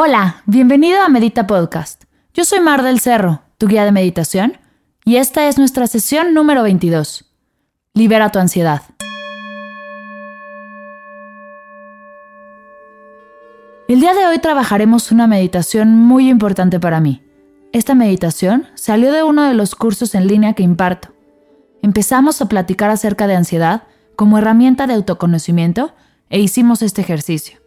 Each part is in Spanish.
Hola, bienvenido a Medita Podcast. Yo soy Mar del Cerro, tu guía de meditación, y esta es nuestra sesión número 22. Libera tu ansiedad. El día de hoy trabajaremos una meditación muy importante para mí. Esta meditación salió de uno de los cursos en línea que imparto. Empezamos a platicar acerca de ansiedad como herramienta de autoconocimiento e hicimos este ejercicio.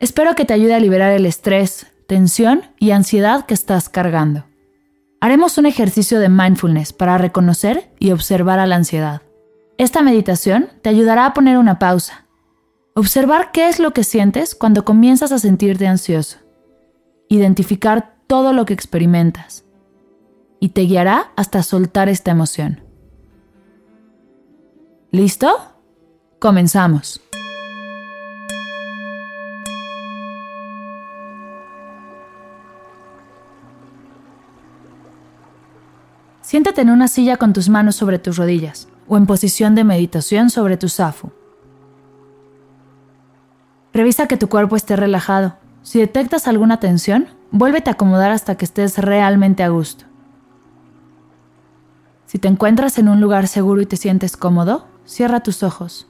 Espero que te ayude a liberar el estrés, tensión y ansiedad que estás cargando. Haremos un ejercicio de mindfulness para reconocer y observar a la ansiedad. Esta meditación te ayudará a poner una pausa. Observar qué es lo que sientes cuando comienzas a sentirte ansioso. Identificar todo lo que experimentas. Y te guiará hasta soltar esta emoción. ¿Listo? Comenzamos. Siéntate en una silla con tus manos sobre tus rodillas o en posición de meditación sobre tu zafu. Revisa que tu cuerpo esté relajado. Si detectas alguna tensión, vuélvete a acomodar hasta que estés realmente a gusto. Si te encuentras en un lugar seguro y te sientes cómodo, cierra tus ojos.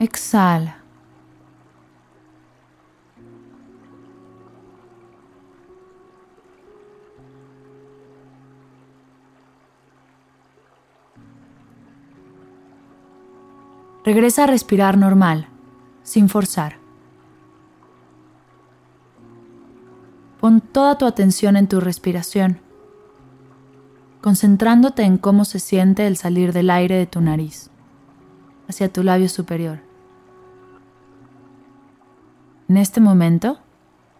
Exhala. Regresa a respirar normal, sin forzar. Pon toda tu atención en tu respiración, concentrándote en cómo se siente el salir del aire de tu nariz hacia tu labio superior. En este momento,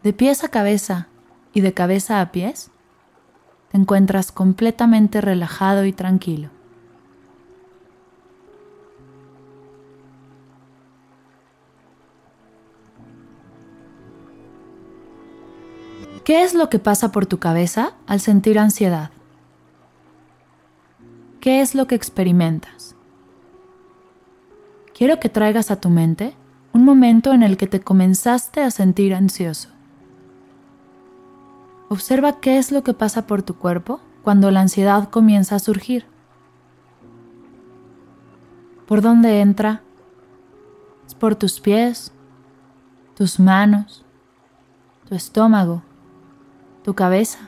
de pies a cabeza y de cabeza a pies, te encuentras completamente relajado y tranquilo. ¿Qué es lo que pasa por tu cabeza al sentir ansiedad? ¿Qué es lo que experimentas? Quiero que traigas a tu mente un momento en el que te comenzaste a sentir ansioso. Observa qué es lo que pasa por tu cuerpo cuando la ansiedad comienza a surgir. ¿Por dónde entra? ¿Es por tus pies, tus manos, tu estómago, tu cabeza?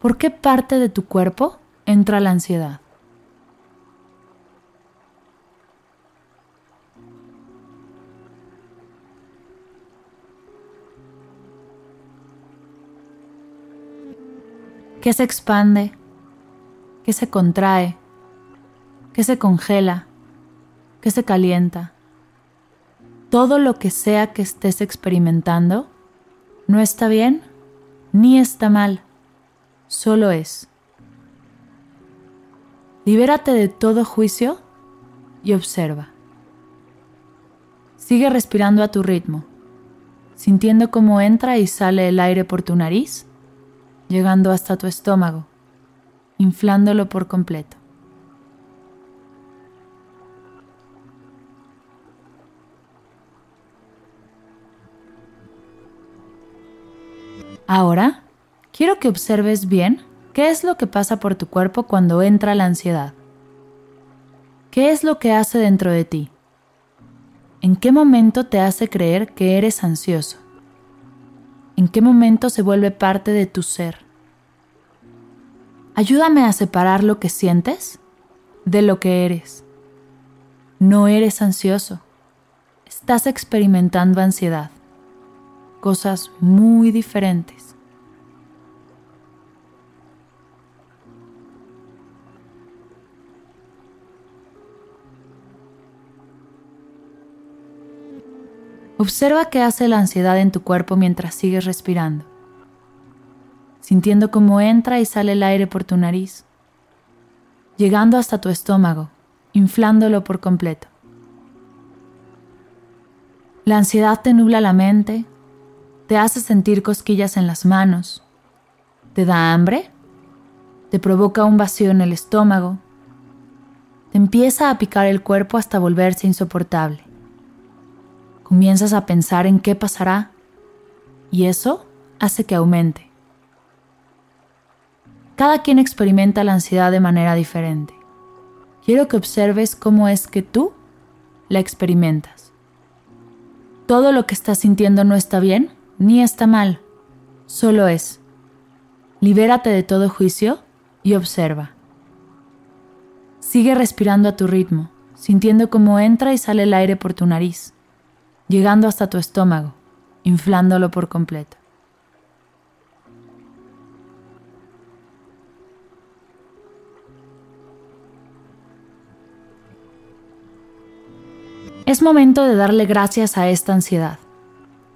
¿Por qué parte de tu cuerpo entra la ansiedad? ¿Qué se expande? ¿Qué se contrae? ¿Qué se congela? ¿Qué se calienta? Todo lo que sea que estés experimentando no está bien ni está mal, solo es. Libérate de todo juicio y observa. Sigue respirando a tu ritmo, sintiendo cómo entra y sale el aire por tu nariz llegando hasta tu estómago, inflándolo por completo. Ahora, quiero que observes bien qué es lo que pasa por tu cuerpo cuando entra la ansiedad. ¿Qué es lo que hace dentro de ti? ¿En qué momento te hace creer que eres ansioso? ¿En qué momento se vuelve parte de tu ser? Ayúdame a separar lo que sientes de lo que eres. No eres ansioso. estás experimentando ansiedad. Cosas muy diferentes. Observa qué hace la ansiedad en tu cuerpo mientras sigues respirando, sintiendo cómo entra y sale el aire por tu nariz, llegando hasta tu estómago, inflándolo por completo. La ansiedad te nubla la mente, te hace sentir cosquillas en las manos, te da hambre, te provoca un vacío en el estómago, te empieza a picar el cuerpo hasta volverse insoportable. Comienzas a pensar en qué pasará y eso hace que aumente. Cada quien experimenta la ansiedad de manera diferente. Quiero que observes cómo es que tú la experimentas. Todo lo que estás sintiendo no está bien ni está mal, solo es. Libérate de todo juicio y observa. Sigue respirando a tu ritmo, sintiendo cómo entra y sale el aire por tu nariz llegando hasta tu estómago, inflándolo por completo. Es momento de darle gracias a esta ansiedad,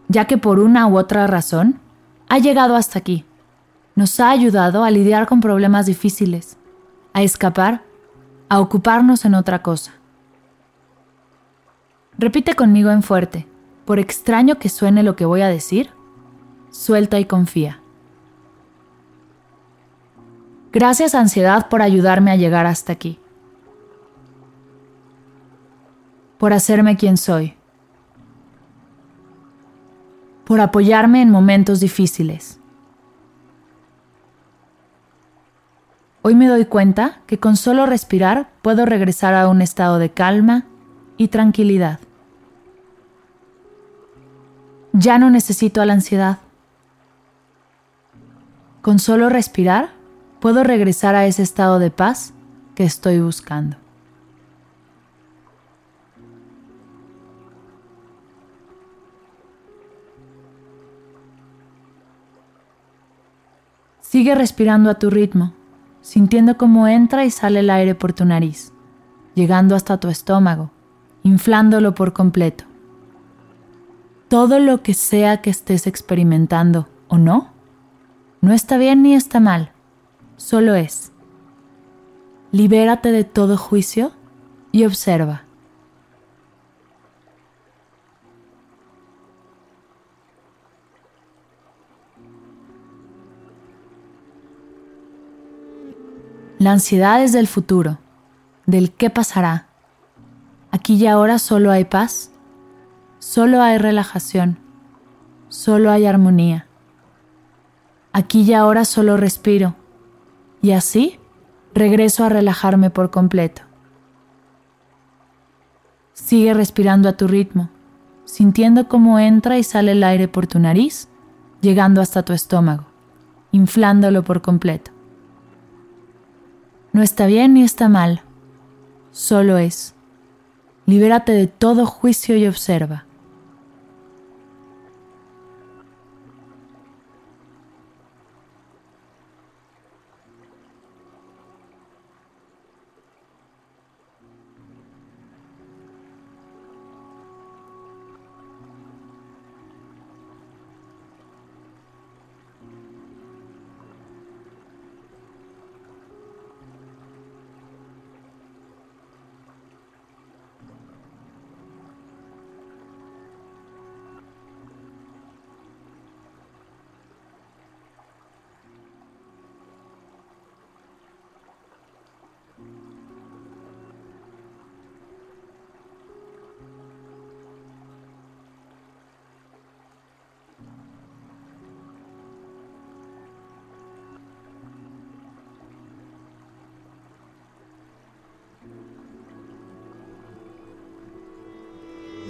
ya que por una u otra razón ha llegado hasta aquí. Nos ha ayudado a lidiar con problemas difíciles, a escapar, a ocuparnos en otra cosa. Repite conmigo en fuerte, por extraño que suene lo que voy a decir, suelta y confía. Gracias ansiedad por ayudarme a llegar hasta aquí. Por hacerme quien soy. Por apoyarme en momentos difíciles. Hoy me doy cuenta que con solo respirar puedo regresar a un estado de calma y tranquilidad. Ya no necesito a la ansiedad. Con solo respirar, puedo regresar a ese estado de paz que estoy buscando. Sigue respirando a tu ritmo, sintiendo cómo entra y sale el aire por tu nariz, llegando hasta tu estómago, inflándolo por completo todo lo que sea que estés experimentando o no, no está bien ni está mal, solo es. Libérate de todo juicio y observa. La ansiedad es del futuro, del qué pasará. Aquí y ahora solo hay paz solo hay relajación, solo hay armonía. Aquí y ahora solo respiro y así regreso a relajarme por completo. Sigue respirando a tu ritmo, sintiendo cómo entra y sale el aire por tu nariz, llegando hasta tu estómago, inflándolo por completo. No está bien ni está mal, solo es. Libérate de todo juicio y observa.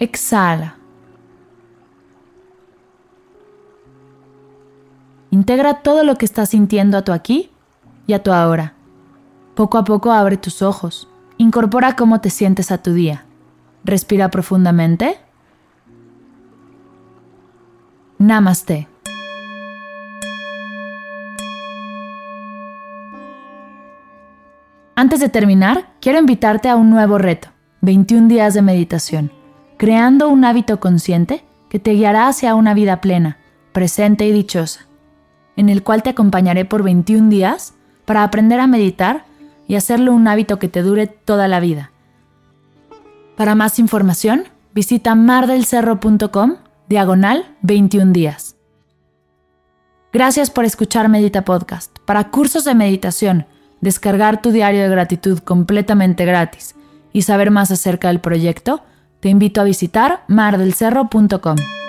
Exhala. Integra todo lo que estás sintiendo a tu aquí y a tu ahora. Poco a poco abre tus ojos. Incorpora cómo te sientes a tu día. Respira profundamente. Namaste. Antes de terminar, quiero invitarte a un nuevo reto, 21 días de meditación, creando un hábito consciente que te guiará hacia una vida plena, presente y dichosa, en el cual te acompañaré por 21 días para aprender a meditar y hacerlo un hábito que te dure toda la vida. Para más información, visita mardelcerro.com diagonal 21 días. Gracias por escuchar Medita Podcast. Para cursos de meditación, descargar tu diario de gratitud completamente gratis y saber más acerca del proyecto, te invito a visitar mardelcerro.com.